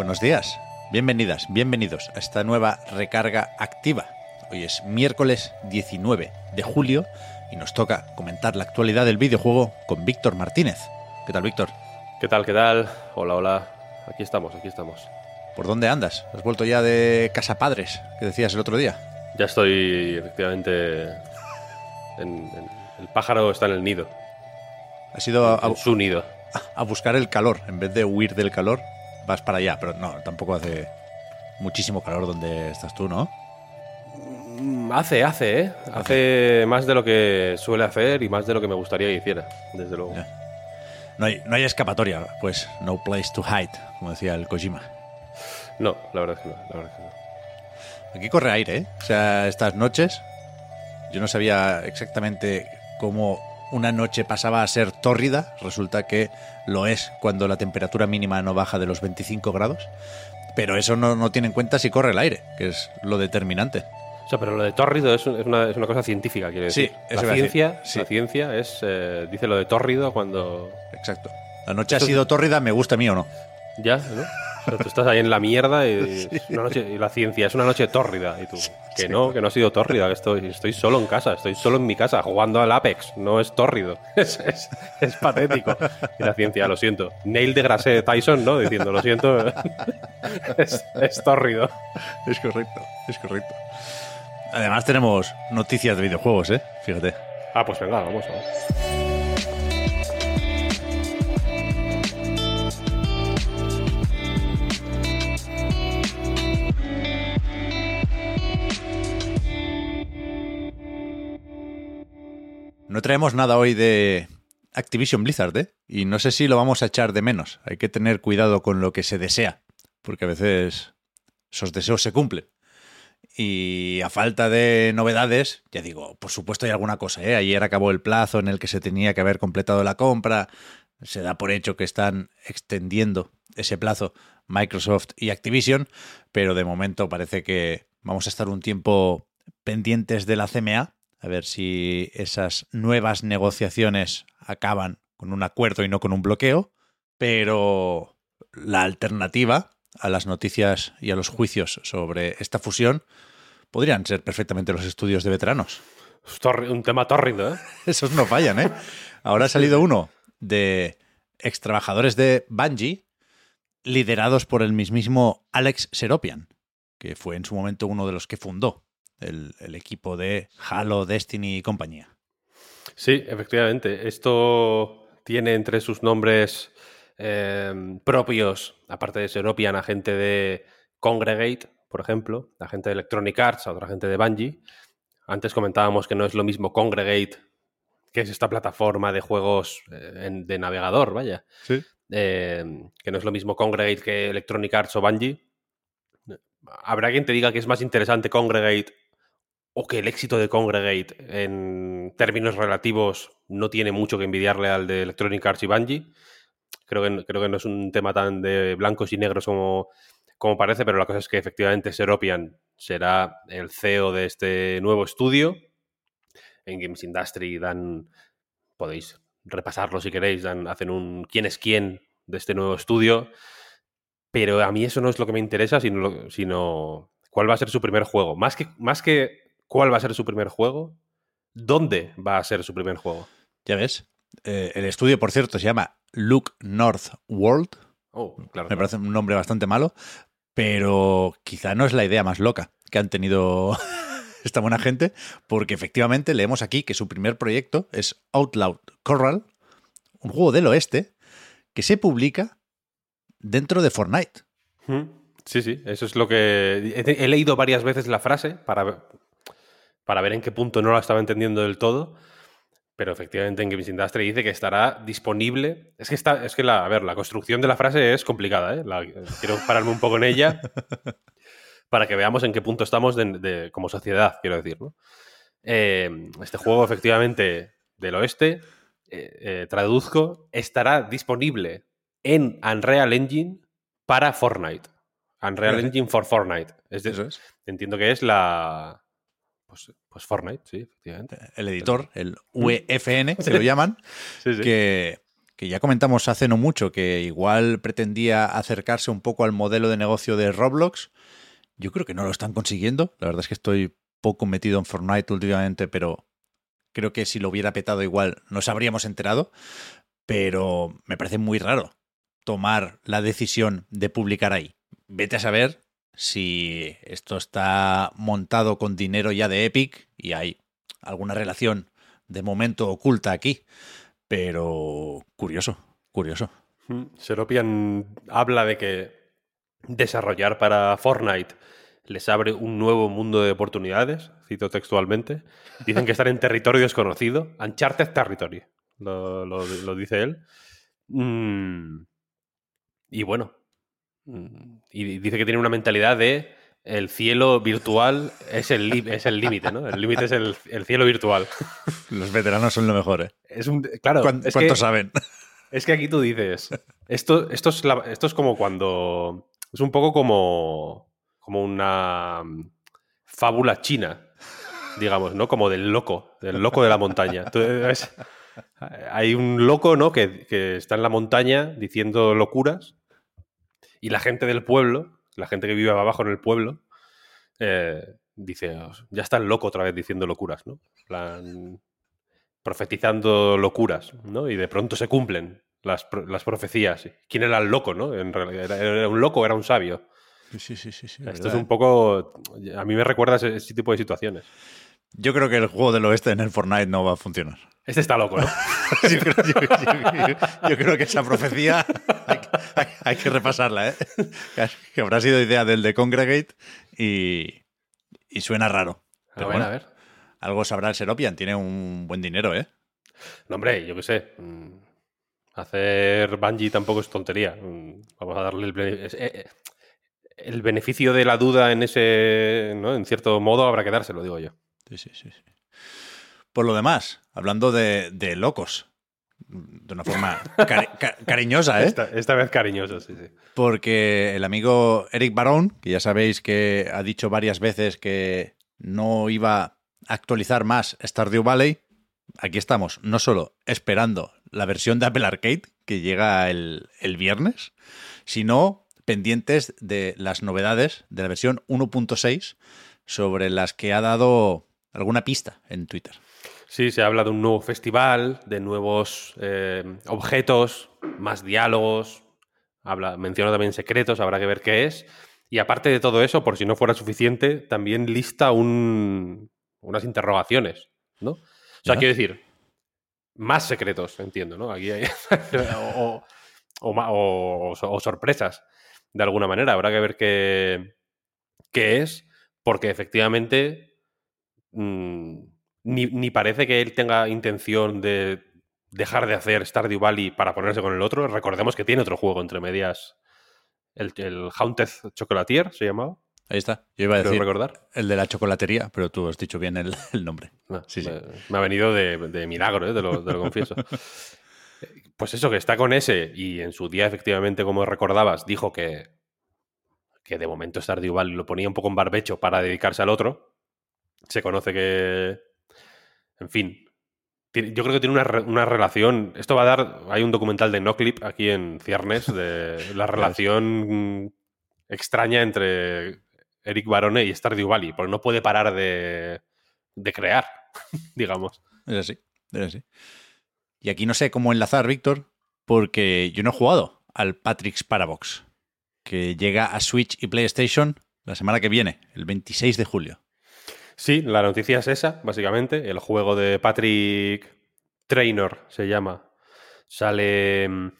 Buenos días, bienvenidas, bienvenidos a esta nueva recarga activa. Hoy es miércoles 19 de julio y nos toca comentar la actualidad del videojuego con Víctor Martínez. ¿Qué tal, Víctor? ¿Qué tal? ¿Qué tal? Hola, hola. Aquí estamos, aquí estamos. ¿Por dónde andas? ¿Has vuelto ya de casa padres, que decías el otro día? Ya estoy, efectivamente. En, en- el pájaro está en el nido. Has ido a, su nido. a buscar el calor. En vez de huir del calor, vas para allá. Pero no, tampoco hace muchísimo calor donde estás tú, ¿no? Mm, Hace, hace, ¿eh? Hace más de lo que suele hacer y más de lo que me gustaría que hiciera, desde luego. No hay, no hay escapatoria, pues no place to hide, como decía el Kojima. No, la verdad es que no. La verdad es que no. Aquí corre aire, ¿eh? O sea, estas noches yo no sabía exactamente cómo una noche pasaba a ser tórrida. Resulta que lo es cuando la temperatura mínima no baja de los 25 grados. Pero eso no, no tiene en cuenta si corre el aire, que es lo determinante. O sea, pero lo de tórrido es, es una, es una cosa científica, quiero Sí, decir. iba la ciencia, Sí. la ciencia es, eh, dice lo de tórrido cuando... Exacto. La noche ha sido tórrida, me gusta a mí o no. Ya, ¿no? O sea, tú estás ahí en la mierda y, es una noche, y la ciencia es una noche tórrida. Y tú, que no, que no ha sido tórrida, que estoy, estoy solo en casa, estoy solo en mi casa jugando al Apex, no es tórrido. Es, es, es patético. Y la ciencia, lo siento. Neil deGrasse Tyson, ¿no? Diciendo, lo siento, es, es tórrido. Es correcto, es correcto. Además tenemos noticias de videojuegos, ¿eh? Fíjate. Ah, pues venga, vamos. vamos. No traemos nada hoy de Activision Blizzard, ¿eh? Y no sé si lo vamos a echar de menos. Hay que tener cuidado con lo que se desea, porque a veces esos deseos se cumplen. Y a falta de novedades, ya digo, por supuesto hay alguna cosa, ¿eh? Ayer acabó el plazo en el que se tenía que haber completado la compra. Se da por hecho que están extendiendo ese plazo Microsoft y Activision, pero de momento parece que vamos a estar un tiempo pendientes de la CMA, a ver si esas nuevas negociaciones acaban con un acuerdo y no con un bloqueo, pero la alternativa a las noticias y a los juicios sobre esta fusión podrían ser perfectamente los estudios de veteranos. Un tema tórrido, ¿eh? Esos no fallan, ¿eh? Ahora ha salido uno de ex trabajadores de Bungie, liderados por el mismísimo Alex Seropian, que fue en su momento uno de los que fundó el, el equipo de Halo, Destiny y compañía. Sí, efectivamente. Esto tiene entre sus nombres eh, propios, aparte de Seropian, a gente de Congregate, por ejemplo, a gente de Electronic Arts, a otra gente de Bungie. Antes comentábamos que no es lo mismo Congregate, que es esta plataforma de juegos eh, en- de navegador, vaya. Sí. Eh, que no es lo mismo Congregate que Electronic Arts o Bungie. Habrá quien te diga que es más interesante Congregate o que el éxito de Congregate en términos relativos no tiene mucho que envidiarle al de Electronic Arts y Bungie. Creo que, creo que no es un tema tan de blancos y negros como, como parece, pero la cosa es que efectivamente Seropian será el CEO de este nuevo estudio. En Games Industry dan, podéis repasarlo si queréis, dan, hacen un quién es quién de este nuevo estudio. Pero a mí eso no es lo que me interesa, sino, sino cuál va a ser su primer juego. Más que, más que cuál va a ser su primer juego, ¿dónde va a ser su primer juego? Ya ves. Eh, el estudio, por cierto, se llama Look North World. Oh, claro. Me parece un nombre bastante malo, pero quizá no es la idea más loca que han tenido esta buena gente, porque efectivamente leemos aquí que su primer proyecto es Outlaw Corral, un juego del oeste que se publica dentro de Fortnite. Sí, sí, eso es lo que... He, he leído varias veces la frase para, ver- para ver en qué punto no la estaba entendiendo del todo, pero efectivamente en Games Industry dice que estará disponible. Es que está, es que la, a ver, la construcción de la frase es complicada, ¿eh? La- quiero pararme un poco en ella para que veamos en qué punto estamos de- de- como sociedad, quiero decir, ¿no? Eh, este juego, efectivamente, del oeste, eh, eh, traduzco, estará disponible en Unreal Engine para Fortnite. Unreal. Engine for Fortnite. Es de- Eso es. entiendo que es la. Pues, pues Fortnite, sí, efectivamente. El editor, el UEFN, que lo llaman, Sí, sí. que, que ya comentamos hace no mucho, que igual pretendía acercarse un poco al modelo de negocio de Roblox. Yo creo que no lo están consiguiendo. La verdad es que estoy poco metido en Fortnite últimamente, pero creo que si lo hubiera petado igual nos habríamos enterado. Pero me parece muy raro tomar la decisión de publicar ahí. Vete a saber si esto está montado con dinero ya de Epic y hay alguna relación de momento oculta aquí. Pero curioso, curioso. Mm, Seropian habla de que desarrollar para Fortnite les abre un nuevo mundo de oportunidades, cito textualmente. Dicen que están en territorio desconocido, Uncharted Territory, lo, lo- dice él. Mm, y bueno, y dice que tiene una mentalidad de el cielo virtual es el es límite, ¿no? El límite es el, el cielo virtual. Los veteranos son lo mejor, ¿eh? Es un, claro, ¿Cuán- es ¿Cuánto que- saben? es que aquí tú dices, esto, esto, es, la- esto es como cuando... Es un poco como, como una mm, fábula china, digamos, ¿no? Como del loco, del loco de la montaña. Hay un loco, ¿no? Que, que está en la montaña diciendo locuras y la gente del pueblo, la gente que vive abajo en el pueblo, eh, dice, ya está el loco otra vez diciendo locuras, ¿no? Plan, profetizando locuras, ¿no? Y de pronto se cumplen las, las profecías. ¿Quién era el loco, no? En realidad, ¿era, un loco era un sabio? Sí, sí, sí. sí, Esto es un poco... A mí me recuerda ese, ese tipo de situaciones. Yo creo que el juego del oeste en el Fortnite no va a funcionar. Este está loco, ¿no? Yo creo, yo- yo- yo- yo creo que esa profecía hay, hay- que repasarla, ¿eh? Que habrá sido idea del de Congregate y, y suena raro. A Pero ver, bueno. a ver. Algo sabrá el Seropian, tiene un buen dinero, ¿eh? No, hombre, yo qué sé. mm, Hacer Bungie tampoco es tontería. Mm, Vamos a darle el, eh, eh, el beneficio de la duda en ese, ¿no? En cierto modo habrá que dárselo, digo yo. Sí, sí, sí. sí. Por lo demás, hablando de, de locos, de una forma cari- ca- cariñosa, ¿eh? Esta, esta vez cariñoso, sí, sí. Porque el amigo Eric Barón, que ya sabéis que ha dicho varias veces que no iba a actualizar más Stardew Valley, aquí estamos, no solo esperando la versión de Apple Arcade, que llega el, el viernes, sino pendientes de las novedades de la versión 1.6 sobre las que ha dado alguna pista en Twitter. Sí, se habla de un nuevo festival, de nuevos eh, objetos, más diálogos, habla, menciona también secretos, habrá que ver qué es. Y aparte de todo eso, por si no fuera suficiente, también lista un- unas interrogaciones, ¿no? O sea, Ya. quiero decir, más secretos, entiendo, ¿no? Aquí hay... o, o ma- o- o sorpresas, de alguna manera. Habrá que ver qué, qué es, porque efectivamente mm, ni, ni parece que él tenga intención de dejar de hacer Stardew Valley para ponerse con el otro. Recordemos que tiene otro juego entre medias, el, el Haunted Chocolatier se llamaba, Ahí está. Yo iba a decir recordar. el de la chocolatería, pero tú has dicho bien el, el nombre. No, Sí, sí. Me, me ha venido de, de milagro, ¿eh? te, lo, te lo confieso. Pues eso, que está con ese y en su día, efectivamente, como recordabas, dijo que, que de momento Stardew Valley lo ponía un poco en barbecho para dedicarse al otro. Se conoce que, en fin, yo creo que tiene una, re- una relación. Esto va a dar. Hay un documental de Noclip aquí en Ciernes de la relación extraña entre Eric Barone y Stardew Valley, porque no puede parar de, de crear, digamos. Es así, es así. Y aquí no sé cómo enlazar, Víctor, porque yo no he jugado al Patrick's Parabox, que llega a Switch y PlayStation la semana que viene, el 26 de julio. Sí, la noticia es esa, básicamente. El juego de Patrick Traynor se llama. Sale mm,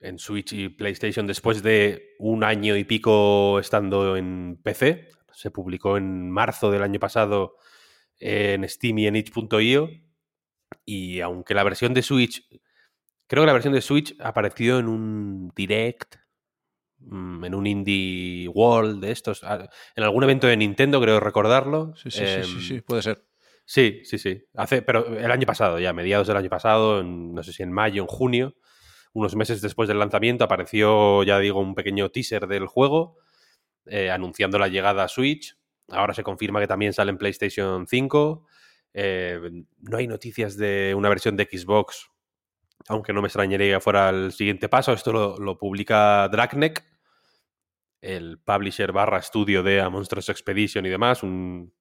en Switch y PlayStation después de un año y pico estando en PC. Se publicó en marzo del año pasado en Steam y en itch.io. Y aunque la versión de Switch, creo que la versión de Switch apareció en un direct, en un indie world de estos, ah, en algún evento de Nintendo, creo recordarlo. Sí, sí, sí, sí, sí, puede ser. Sí, sí, sí. Hace, pero el año pasado, ya, mediados del año pasado, en- no sé si en mayo, en junio, unos meses después del lanzamiento, apareció, ya digo, un pequeño teaser del juego eh, anunciando la llegada a Switch. Ahora se confirma que también sale en PlayStation 5. Eh, no hay noticias de una versión de Xbox, aunque no me extrañaría que fuera el siguiente paso. Esto lo, lo publica Dragneck, el publisher barra estudio de A Monstrous Expedition y demás, un,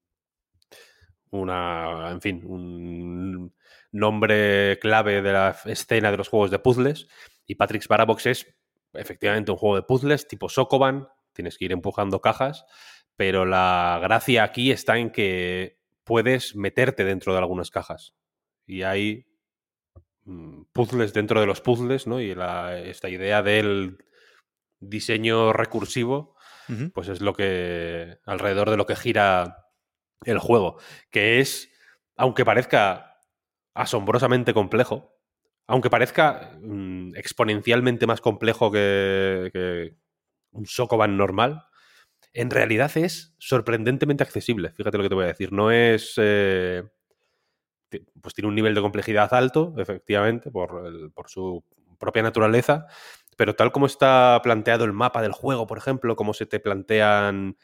una, en fin, un nombre clave de la escena de los juegos de puzzles. Y Patrick's Parabox es efectivamente un juego de puzzles tipo Sokoban, tienes que ir empujando cajas, pero la gracia aquí está en que puedes meterte dentro de algunas cajas. Y hay mm, puzzles dentro de los puzzles, ¿no? Y la- esta idea del diseño recursivo, pues es lo que. alrededor de lo que gira el juego. Que es, aunque parezca asombrosamente complejo, aunque parezca mm, exponencialmente más complejo que, que un Sokoban normal, en realidad es sorprendentemente accesible. Fíjate lo que te voy a decir. No es. eh, pues tiene un nivel de complejidad alto, efectivamente, por, el- por su propia naturaleza, pero tal como está planteado el mapa del juego, por ejemplo, cómo se te plantean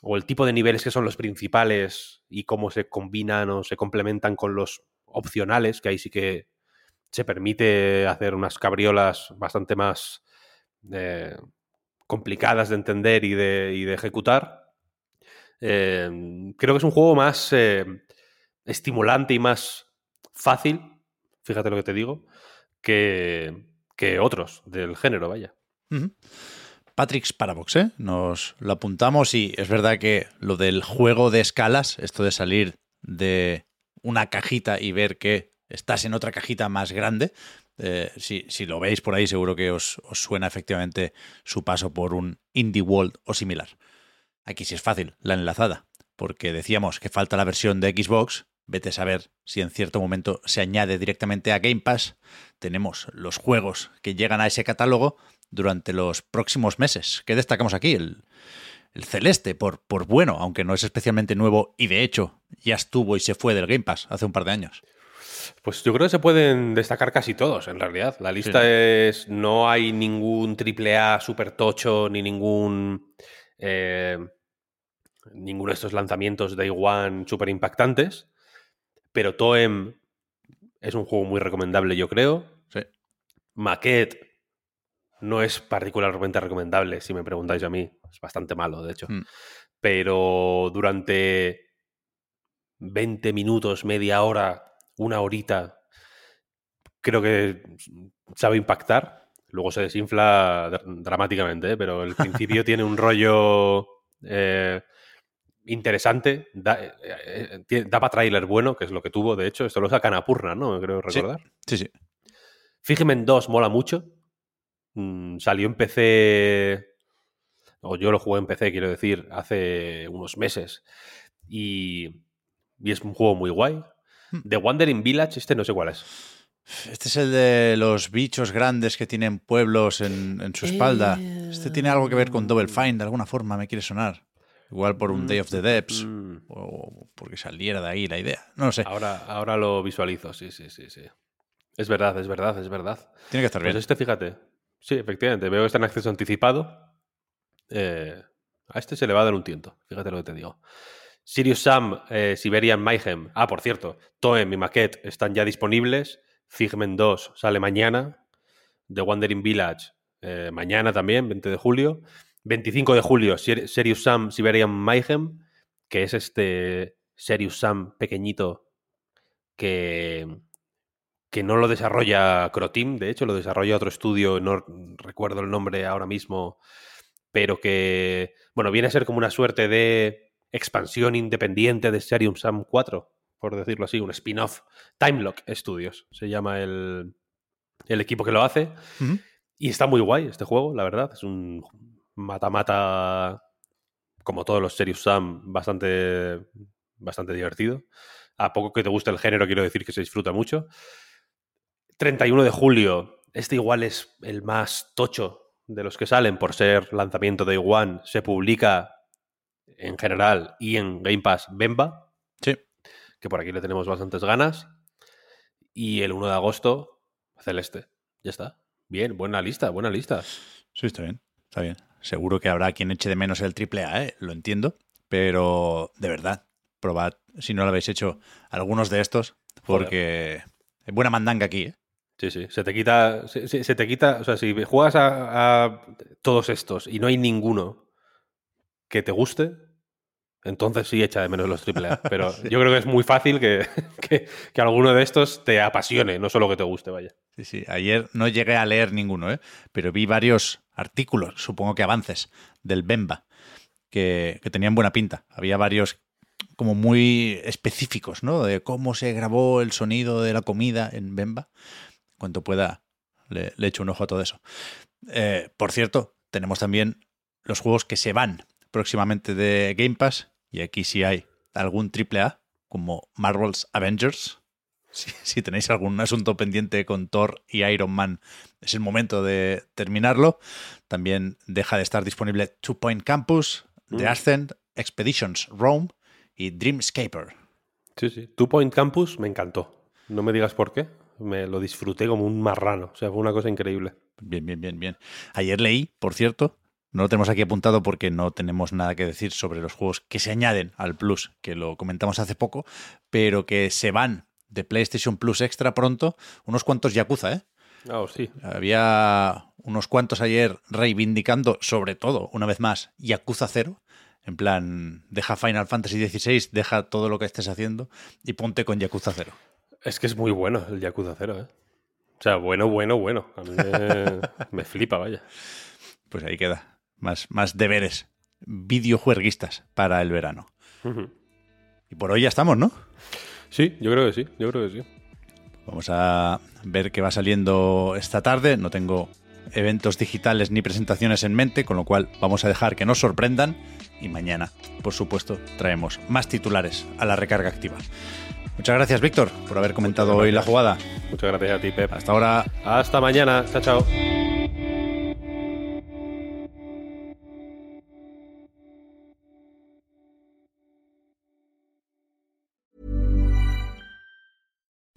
o el tipo de niveles que son los principales y cómo se combinan o se complementan con los opcionales, que ahí sí que se permite hacer unas cabriolas bastante más eh, complicadas de entender y de, ejecutar. Eh, creo que es un juego más eh, estimulante y más fácil, fíjate lo que te digo, que, que otros del género, vaya. Patrick's Parabox, ¿eh? Nos lo apuntamos y es verdad que lo del juego de escalas, esto de salir de una cajita y ver que estás en otra cajita más grande, eh, si, si lo veis por ahí seguro que os, os suena efectivamente su paso por un Indie World o similar. Aquí sí es fácil, la enlazada, porque decíamos que falta la versión de Xbox, vete a saber si en cierto momento se añade directamente a Game Pass, tenemos los juegos que llegan a ese catálogo durante los próximos meses. ¿Qué destacamos aquí? El, el celeste, por, por bueno, aunque no es especialmente nuevo y de hecho ya estuvo y se fue del Game Pass hace un par de años. Pues yo creo que se pueden destacar casi todos, en realidad. La lista es. No hay ningún triple A super tocho, ni ningún. eh, ninguno de estos lanzamientos Day One súper impactantes. Pero Toem es un juego muy recomendable, yo creo. Sí. Maquette no es particularmente recomendable, si me preguntáis a mí. Es bastante malo, de hecho. Mm. Pero durante 20 minutos, media hora, una horita, creo que sabe impactar. Luego se desinfla dr- dramáticamente, ¿eh? pero el principio tiene un rollo eh, interesante. Da, eh, eh, da para trailer bueno, que es lo que tuvo, de hecho. Esto lo sacan a Purna, ¿no? Creo Sí. recordar. Sí, sí. Figment 2 mola mucho. Mm, salió en PC. O yo lo jugué en PC, quiero decir, hace unos meses. Y, y es un juego muy guay. Hmm. The Wandering Village, este no sé cuál es. Este es el de los bichos grandes que tienen pueblos en, en su espalda. Este tiene algo que ver con Double Fine, de alguna forma me quiere sonar. Igual por un Day of the Depths, Mm. o porque saliera de ahí la idea. No lo sé. Ahora, ahora lo visualizo, sí, sí, sí, sí. Es verdad, es verdad, es verdad. Tiene que estar Pues bien. este, fíjate. Sí, efectivamente. Veo que está en acceso anticipado. Eh, a este se le va a dar un tiento. Fíjate lo que te digo. Sirius Sam, eh, Siberian Mayhem. Ah, por cierto, Toem y Maquette están ya disponibles. Figment 2 sale mañana. The Wandering Village eh, mañana también, 20 de julio. 25 de julio, Serious Sam Siberian Mayhem, que es este Serious Sam pequeñito que, que no lo desarrolla Croteam, de hecho, lo desarrolla otro estudio, no recuerdo el nombre ahora mismo, pero que, bueno, viene a ser como una suerte de expansión independiente de Serious Sam 4, por decirlo así, un spin-off. Timelock Studios se llama el, el equipo que lo hace. Y está muy guay este juego, la verdad. Es un mata-mata, como todos los Serious Sam, bastante, bastante divertido. A poco que te guste el género, quiero decir que se disfruta mucho. 31 de julio, este igual es el más tocho de los que salen por ser lanzamiento de One. Se publica en general y en Game Pass Bemba. Sí. Que por aquí le tenemos bastantes ganas. Y el 1 de agosto, Celeste. Ya está. Bien, buena lista, buena lista. Sí, está bien. Está bien. Seguro que habrá quien eche de menos el triple A, ¿eh? lo entiendo. Pero de verdad, probad, si no lo habéis hecho, algunos de estos, porque es buena mandanga aquí, ¿eh? Sí, sí. Se te quita. Se, te quita. O sea, si juegas a, a todos estos y no hay ninguno que te guste, entonces sí echa de menos los AAA. Pero yo creo que es muy fácil que, que, que alguno de estos te apasione, no solo que te guste, vaya. Sí, sí. Ayer no llegué a leer ninguno, ¿eh? pero vi varios artículos, supongo que avances, del Bemba, que, que tenían buena pinta. Había varios como muy específicos, ¿no? De cómo se grabó el sonido de la comida en Bemba. Cuanto pueda, le, echo un ojo a todo eso. Eh, por cierto, tenemos también los juegos que se van próximamente de Game Pass, y aquí sí hay algún triple A, como Marvel's Avengers. Si, si tenéis algún asunto pendiente con Thor y Iron Man, es el momento de terminarlo. También deja de estar disponible Two Point Campus, The Mm. Ascent, Expeditions Rome y Dreamscaper. Sí, sí. Two Point Campus me encantó. No me digas por qué. Me lo disfruté como un marrano. O sea, fue una cosa increíble. Bien, bien, bien, bien. Ayer leí, por cierto, no lo tenemos aquí apuntado porque no tenemos nada que decir sobre los juegos que se añaden al Plus, que lo comentamos hace poco, pero que se van de PlayStation Plus Extra pronto, unos cuantos Yakuza, ¿eh? Ah, oh, sí. Había unos cuantos ayer reivindicando, sobre todo, una vez más, Yakuza 0. En plan, deja Final Fantasy XVI, deja todo lo que estés haciendo y ponte con Yakuza 0. Es que es muy bueno el Yakuza 0, ¿eh? O sea, bueno, bueno, bueno. A mí me, me flipa, vaya. Pues ahí queda. Más, más deberes videojueguistas para el verano. Y por hoy ya estamos, ¿no? Sí, yo creo que sí, yo creo que sí. Vamos a ver qué va saliendo esta tarde. No tengo eventos digitales ni presentaciones en mente, con lo cual vamos a dejar que nos sorprendan. Y mañana, por supuesto, traemos más titulares a la recarga activa. Muchas gracias, Víctor, por haber comentado hoy la jugada. Muchas gracias a ti, Pep. Hasta ahora. Hasta mañana. Chao, chao.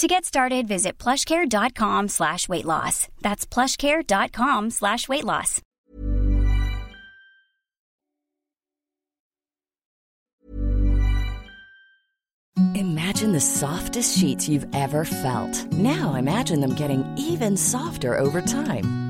To get started, visit plushcare.com slash weight loss. That's plushcare.com slash weight loss. Imagine the softest sheets you've ever felt. Now imagine them getting even softer over time.